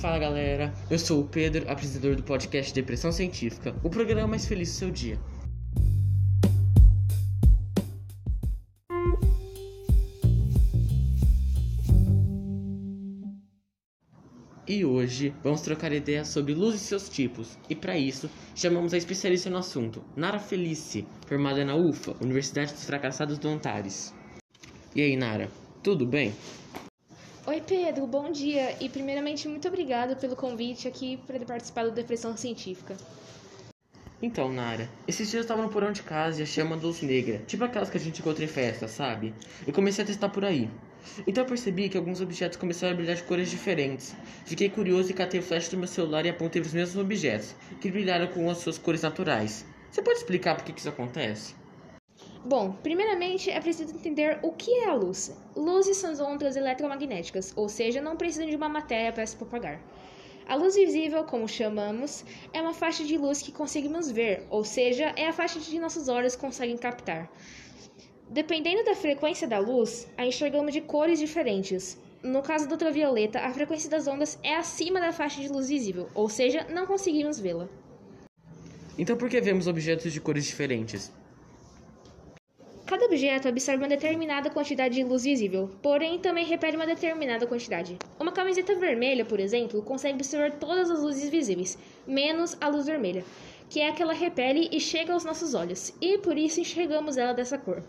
Fala galera, eu sou o Pedro, apresentador do podcast Depressão Científica, o programa mais feliz do seu dia. E hoje vamos trocar ideias sobre luz e seus tipos. E para isso, chamamos a especialista no assunto, Nara Felice, formada na UFA, Universidade dos Fracassados do Antares. E aí, Nara, tudo bem? Oi, Pedro, bom dia. E primeiramente, muito obrigada pelo convite aqui para participar do Depressão Científica. Então, Nara, esses dias eu tava no porão de casa e achei uma luz negra, tipo aquelas que a gente encontra em festa, sabe? E comecei a testar por aí. Então eu percebi que alguns objetos começaram a brilhar de cores diferentes. Fiquei curioso e catei o flash do meu celular e apontei para os mesmos objetos, que brilharam com as suas cores naturais. Você pode explicar por que isso acontece? Bom, primeiramente é preciso entender o que é a luz. Luzes são ondas eletromagnéticas, ou seja, não precisam de uma matéria para se propagar. A luz visível, como chamamos, é uma faixa de luz que conseguimos ver, ou seja, é a faixa que nossos olhos conseguem captar. Dependendo da frequência da luz, a enxergamos de cores diferentes. No caso do ultravioleta, a frequência das ondas é acima da faixa de luz visível, ou seja, não conseguimos vê-la. Então por que vemos objetos de cores diferentes? Objeto absorve uma determinada quantidade de luz visível, porém também repele uma determinada quantidade. Uma camiseta vermelha, por exemplo, consegue absorver todas as luzes visíveis, menos a luz vermelha, que é a que ela repele e chega aos nossos olhos, e por isso enxergamos ela dessa cor.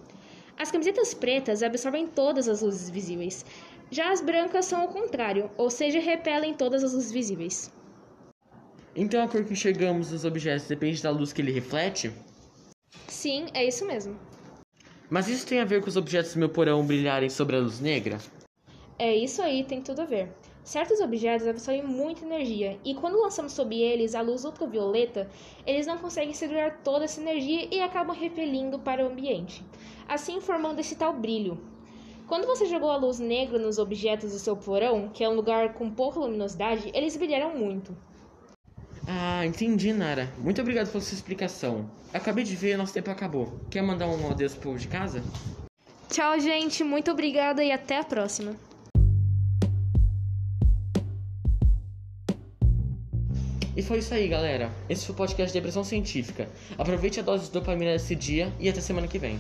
As camisetas pretas absorvem todas as luzes visíveis, já as brancas são o contrário, ou seja, repelem todas as luzes visíveis. Então a cor que enxergamos dos objetos depende da luz que ele reflete? Sim, é isso mesmo. Mas isso tem a ver com os objetos do meu porão brilharem sobre a luz negra? É isso aí, tem tudo a ver. Certos objetos absorvem muita energia e quando lançamos sobre eles a luz ultravioleta, eles não conseguem segurar toda essa energia e acabam repelindo para o ambiente, assim formando esse tal brilho. Quando você jogou a luz negra nos objetos do seu porão, que é um lugar com pouca luminosidade, eles brilharam muito. Ah, entendi, Nara. Muito obrigado pela sua explicação. Acabei de ver, nosso tempo acabou. Quer mandar um adeus pro povo de casa? Tchau, gente. Muito obrigada e até a próxima. E foi isso aí, galera. Esse foi o podcast Depressão Científica. Aproveite a dose de dopamina desse dia e até semana que vem.